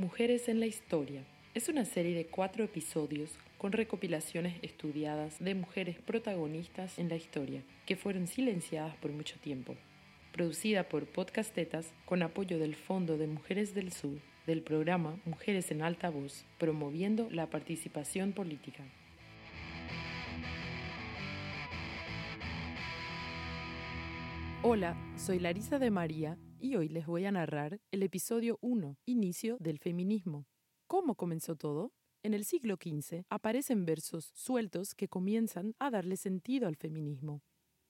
Mujeres en la Historia. Es una serie de cuatro episodios con recopilaciones estudiadas de mujeres protagonistas en la historia, que fueron silenciadas por mucho tiempo. Producida por Podcastetas con apoyo del Fondo de Mujeres del Sur del programa Mujeres en Alta Voz, promoviendo la participación política. Hola, soy Larisa de María y hoy les voy a narrar el episodio 1, Inicio del Feminismo. ¿Cómo comenzó todo? En el siglo XV aparecen versos sueltos que comienzan a darle sentido al feminismo.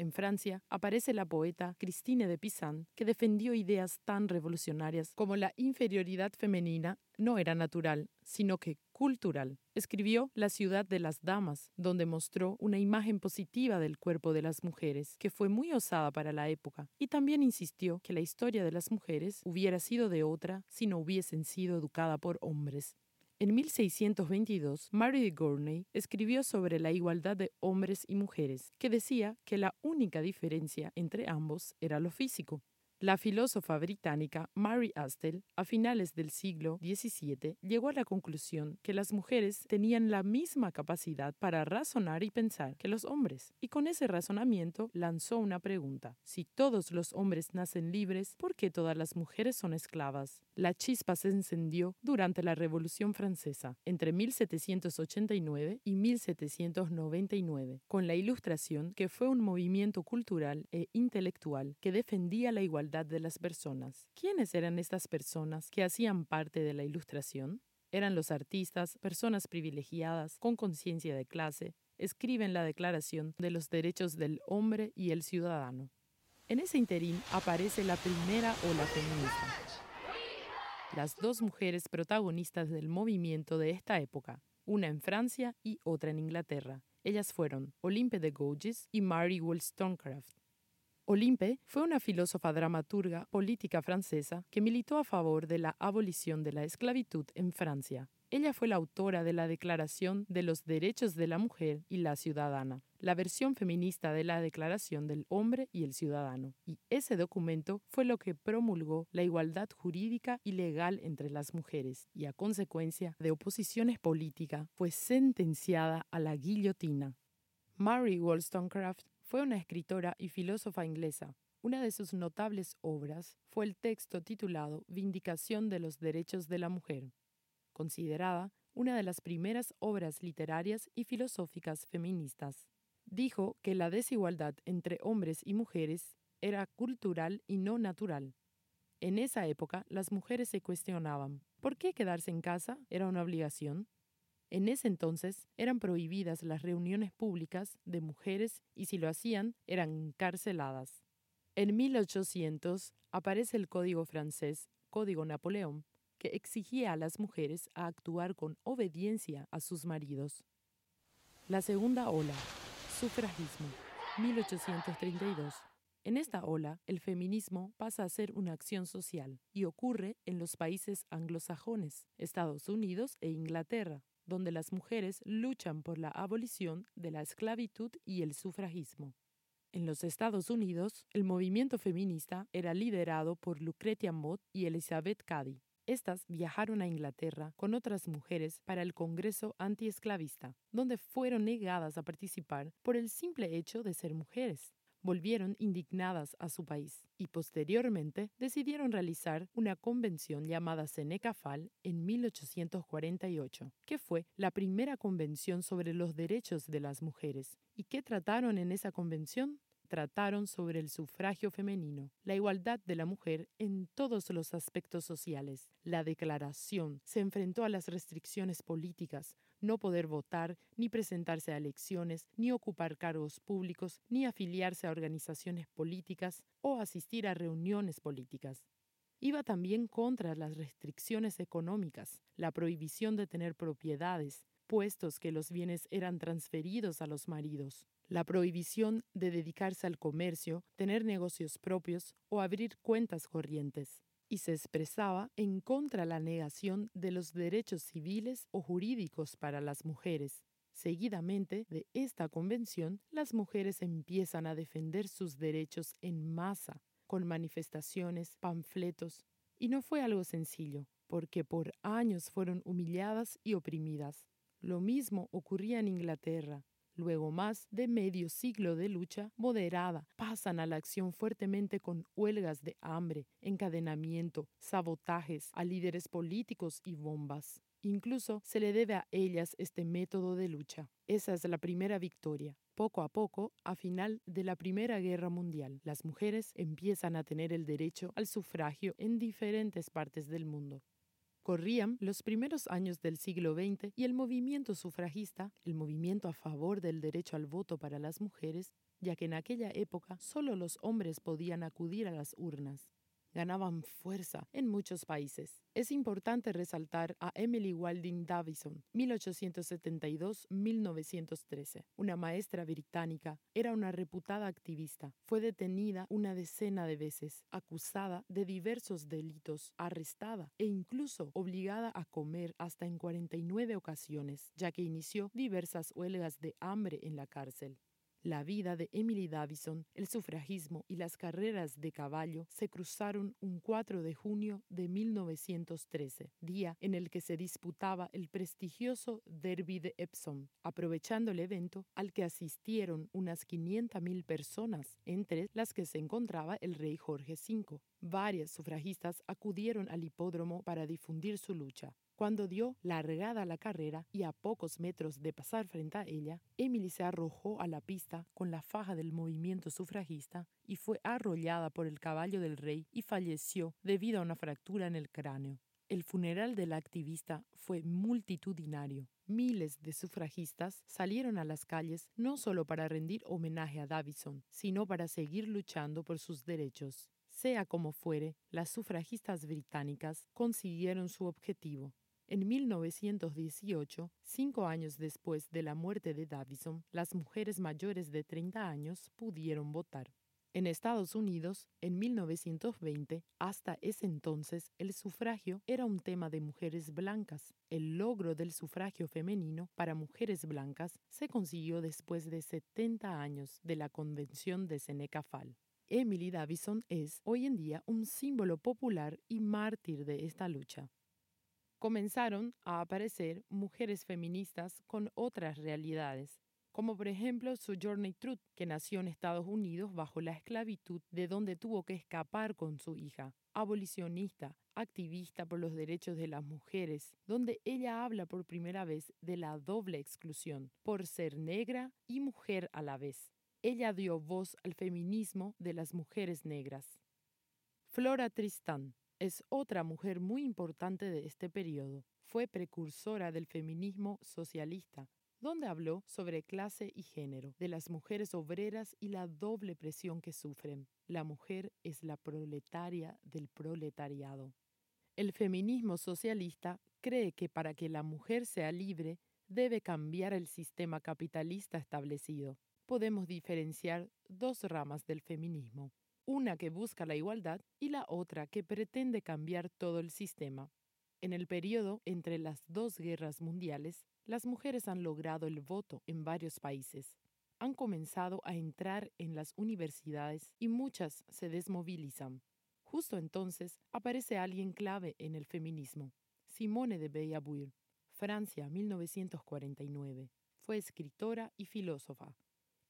En Francia aparece la poeta Christine de Pizan, que defendió ideas tan revolucionarias como la inferioridad femenina no era natural, sino que cultural. Escribió La ciudad de las damas, donde mostró una imagen positiva del cuerpo de las mujeres, que fue muy osada para la época, y también insistió que la historia de las mujeres hubiera sido de otra si no hubiesen sido educadas por hombres. En 1622, Mary de Gournay escribió sobre la igualdad de hombres y mujeres, que decía que la única diferencia entre ambos era lo físico. La filósofa británica Mary Astle, a finales del siglo XVII, llegó a la conclusión que las mujeres tenían la misma capacidad para razonar y pensar que los hombres, y con ese razonamiento lanzó una pregunta. Si todos los hombres nacen libres, ¿por qué todas las mujeres son esclavas? La chispa se encendió durante la Revolución Francesa, entre 1789 y 1799, con la Ilustración, que fue un movimiento cultural e intelectual que defendía la igualdad de las personas. ¿Quiénes eran estas personas que hacían parte de la Ilustración? Eran los artistas, personas privilegiadas, con conciencia de clase, escriben la Declaración de los Derechos del Hombre y el Ciudadano. En ese interín aparece la primera ola feminista. Las dos mujeres protagonistas del movimiento de esta época, una en Francia y otra en Inglaterra. Ellas fueron Olympe de Gouges y Mary Wollstonecraft. Olympe fue una filósofa dramaturga política francesa que militó a favor de la abolición de la esclavitud en Francia. Ella fue la autora de la Declaración de los Derechos de la Mujer y la Ciudadana, la versión feminista de la Declaración del Hombre y el Ciudadano, y ese documento fue lo que promulgó la igualdad jurídica y legal entre las mujeres, y a consecuencia de oposiciones políticas fue sentenciada a la guillotina. Mary Wollstonecraft fue una escritora y filósofa inglesa. Una de sus notables obras fue el texto titulado Vindicación de los Derechos de la Mujer, considerada una de las primeras obras literarias y filosóficas feministas. Dijo que la desigualdad entre hombres y mujeres era cultural y no natural. En esa época las mujeres se cuestionaban, ¿por qué quedarse en casa era una obligación? En ese entonces eran prohibidas las reuniones públicas de mujeres y si lo hacían eran encarceladas. En 1800 aparece el Código francés, Código Napoleón, que exigía a las mujeres a actuar con obediencia a sus maridos. La segunda ola, sufragismo, 1832. En esta ola, el feminismo pasa a ser una acción social y ocurre en los países anglosajones, Estados Unidos e Inglaterra donde las mujeres luchan por la abolición de la esclavitud y el sufragismo. En los Estados Unidos, el movimiento feminista era liderado por Lucretia Mott y Elizabeth Cady. Estas viajaron a Inglaterra con otras mujeres para el Congreso antiesclavista, donde fueron negadas a participar por el simple hecho de ser mujeres volvieron indignadas a su país y posteriormente decidieron realizar una convención llamada Seneca Fall en 1848, que fue la primera convención sobre los derechos de las mujeres. ¿Y qué trataron en esa convención? trataron sobre el sufragio femenino, la igualdad de la mujer en todos los aspectos sociales. La declaración se enfrentó a las restricciones políticas, no poder votar, ni presentarse a elecciones, ni ocupar cargos públicos, ni afiliarse a organizaciones políticas o asistir a reuniones políticas. Iba también contra las restricciones económicas, la prohibición de tener propiedades, puestos que los bienes eran transferidos a los maridos la prohibición de dedicarse al comercio, tener negocios propios o abrir cuentas corrientes, y se expresaba en contra la negación de los derechos civiles o jurídicos para las mujeres. Seguidamente de esta convención, las mujeres empiezan a defender sus derechos en masa, con manifestaciones, panfletos, y no fue algo sencillo. porque por años fueron humilladas y oprimidas. Lo mismo ocurría en Inglaterra. Luego más de medio siglo de lucha moderada, pasan a la acción fuertemente con huelgas de hambre, encadenamiento, sabotajes a líderes políticos y bombas. Incluso se le debe a ellas este método de lucha. Esa es la primera victoria. Poco a poco, a final de la Primera Guerra Mundial, las mujeres empiezan a tener el derecho al sufragio en diferentes partes del mundo. Corrían los primeros años del siglo XX y el movimiento sufragista, el movimiento a favor del derecho al voto para las mujeres, ya que en aquella época solo los hombres podían acudir a las urnas ganaban fuerza en muchos países. Es importante resaltar a Emily Wilding Davison, 1872-1913, una maestra británica. Era una reputada activista. Fue detenida una decena de veces, acusada de diversos delitos, arrestada e incluso obligada a comer hasta en 49 ocasiones, ya que inició diversas huelgas de hambre en la cárcel. La vida de Emily Davison, el sufragismo y las carreras de caballo se cruzaron un 4 de junio de 1913, día en el que se disputaba el prestigioso Derby de Epsom, aprovechando el evento al que asistieron unas 500.000 personas, entre las que se encontraba el rey Jorge V. Varias sufragistas acudieron al hipódromo para difundir su lucha. Cuando dio largada la carrera y a pocos metros de pasar frente a ella, Emily se arrojó a la pista con la faja del movimiento sufragista y fue arrollada por el caballo del rey y falleció debido a una fractura en el cráneo. El funeral de la activista fue multitudinario. Miles de sufragistas salieron a las calles no solo para rendir homenaje a Davison, sino para seguir luchando por sus derechos. Sea como fuere, las sufragistas británicas consiguieron su objetivo. En 1918, cinco años después de la muerte de Davison, las mujeres mayores de 30 años pudieron votar. En Estados Unidos, en 1920, hasta ese entonces, el sufragio era un tema de mujeres blancas. El logro del sufragio femenino para mujeres blancas se consiguió después de 70 años de la Convención de Seneca Fall. Emily Davison es hoy en día un símbolo popular y mártir de esta lucha comenzaron a aparecer mujeres feministas con otras realidades, como por ejemplo Sojourner Truth, que nació en Estados Unidos bajo la esclavitud, de donde tuvo que escapar con su hija, abolicionista, activista por los derechos de las mujeres, donde ella habla por primera vez de la doble exclusión, por ser negra y mujer a la vez. Ella dio voz al feminismo de las mujeres negras. Flora Tristán, es otra mujer muy importante de este periodo. Fue precursora del feminismo socialista, donde habló sobre clase y género, de las mujeres obreras y la doble presión que sufren. La mujer es la proletaria del proletariado. El feminismo socialista cree que para que la mujer sea libre debe cambiar el sistema capitalista establecido. Podemos diferenciar dos ramas del feminismo una que busca la igualdad y la otra que pretende cambiar todo el sistema. En el periodo entre las dos guerras mundiales, las mujeres han logrado el voto en varios países. Han comenzado a entrar en las universidades y muchas se desmovilizan. Justo entonces aparece alguien clave en el feminismo, Simone de Beauvoir, Francia 1949. Fue escritora y filósofa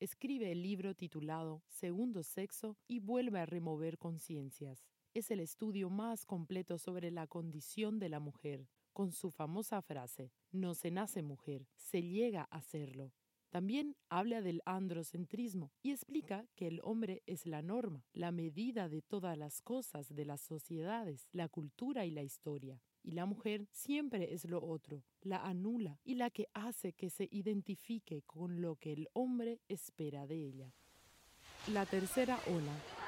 escribe el libro titulado Segundo Sexo y vuelve a remover conciencias. Es el estudio más completo sobre la condición de la mujer, con su famosa frase, no se nace mujer, se llega a serlo. También habla del androcentrismo y explica que el hombre es la norma, la medida de todas las cosas de las sociedades, la cultura y la historia y la mujer siempre es lo otro, la anula y la que hace que se identifique con lo que el hombre espera de ella. La tercera ola.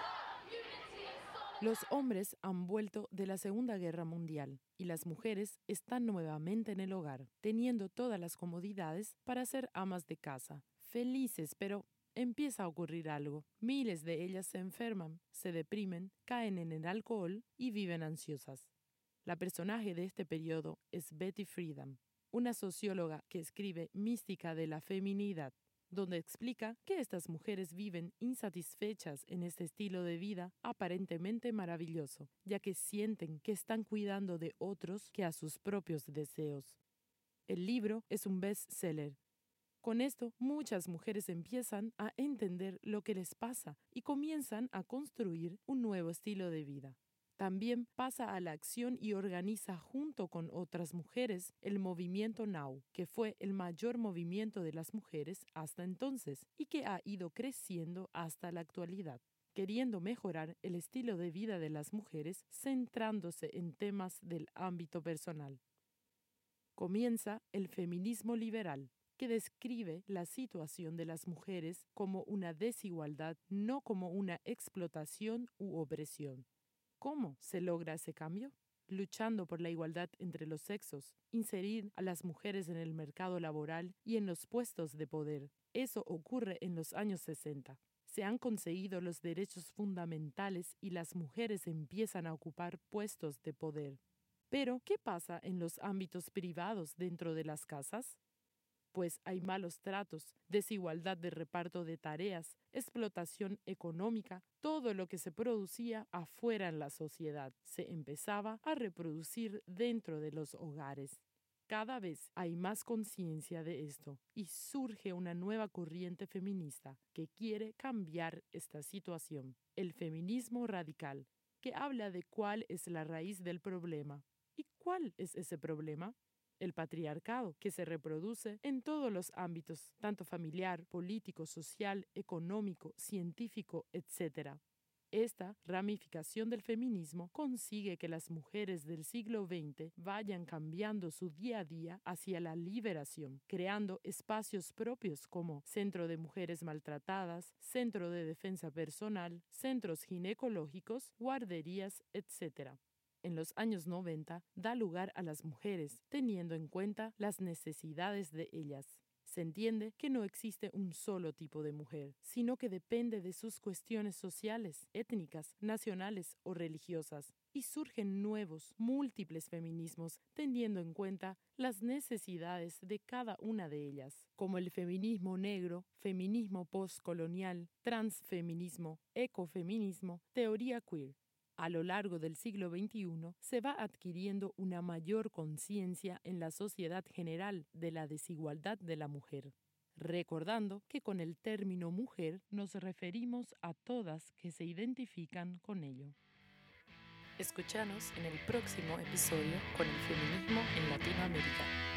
Los hombres han vuelto de la Segunda Guerra Mundial y las mujeres están nuevamente en el hogar, teniendo todas las comodidades para ser amas de casa, felices, pero empieza a ocurrir algo. Miles de ellas se enferman, se deprimen, caen en el alcohol y viven ansiosas. La personaje de este periodo es Betty Friedan, una socióloga que escribe Mística de la Feminidad. Donde explica que estas mujeres viven insatisfechas en este estilo de vida aparentemente maravilloso, ya que sienten que están cuidando de otros que a sus propios deseos. El libro es un best-seller. Con esto, muchas mujeres empiezan a entender lo que les pasa y comienzan a construir un nuevo estilo de vida. También pasa a la acción y organiza junto con otras mujeres el movimiento Now, que fue el mayor movimiento de las mujeres hasta entonces y que ha ido creciendo hasta la actualidad queriendo mejorar el estilo de vida de las mujeres centrándose en temas del ámbito personal. Comienza el feminismo liberal, que describe la situación de las mujeres como una desigualdad, no como una explotación u opresión. ¿Cómo se logra ese cambio? Luchando por la igualdad entre los sexos, inserir a las mujeres en el mercado laboral y en los puestos de poder. Eso ocurre en los años 60. Se han conseguido los derechos fundamentales y las mujeres empiezan a ocupar puestos de poder. Pero, ¿qué pasa en los ámbitos privados dentro de las casas? Pues hay malos tratos, desigualdad de reparto de tareas, explotación económica, todo lo que se producía afuera en la sociedad se empezaba a reproducir dentro de los hogares. Cada vez hay más conciencia de esto y surge una nueva corriente feminista que quiere cambiar esta situación, el feminismo radical, que habla de cuál es la raíz del problema. ¿Y cuál es ese problema? El patriarcado, que se reproduce en todos los ámbitos, tanto familiar, político, social, económico, científico, etc. Esta ramificación del feminismo consigue que las mujeres del siglo XX vayan cambiando su día a día hacia la liberación, creando espacios propios como Centro de Mujeres Maltratadas, Centro de Defensa Personal, centros ginecológicos, guarderías, etc en los años 90 da lugar a las mujeres, teniendo en cuenta las necesidades de ellas. Se entiende que no existe un solo tipo de mujer, sino que depende de sus cuestiones sociales, étnicas, nacionales o religiosas, y surgen nuevos, múltiples feminismos teniendo en cuenta las necesidades de cada una de ellas, como el feminismo negro, feminismo postcolonial, transfeminismo, ecofeminismo, teoría queer a lo largo del siglo XXI se va adquiriendo una mayor conciencia en la sociedad general de la desigualdad de la mujer, recordando que con el término mujer nos referimos a todas que se identifican con ello. Escuchanos en el próximo episodio con el feminismo en Latinoamérica.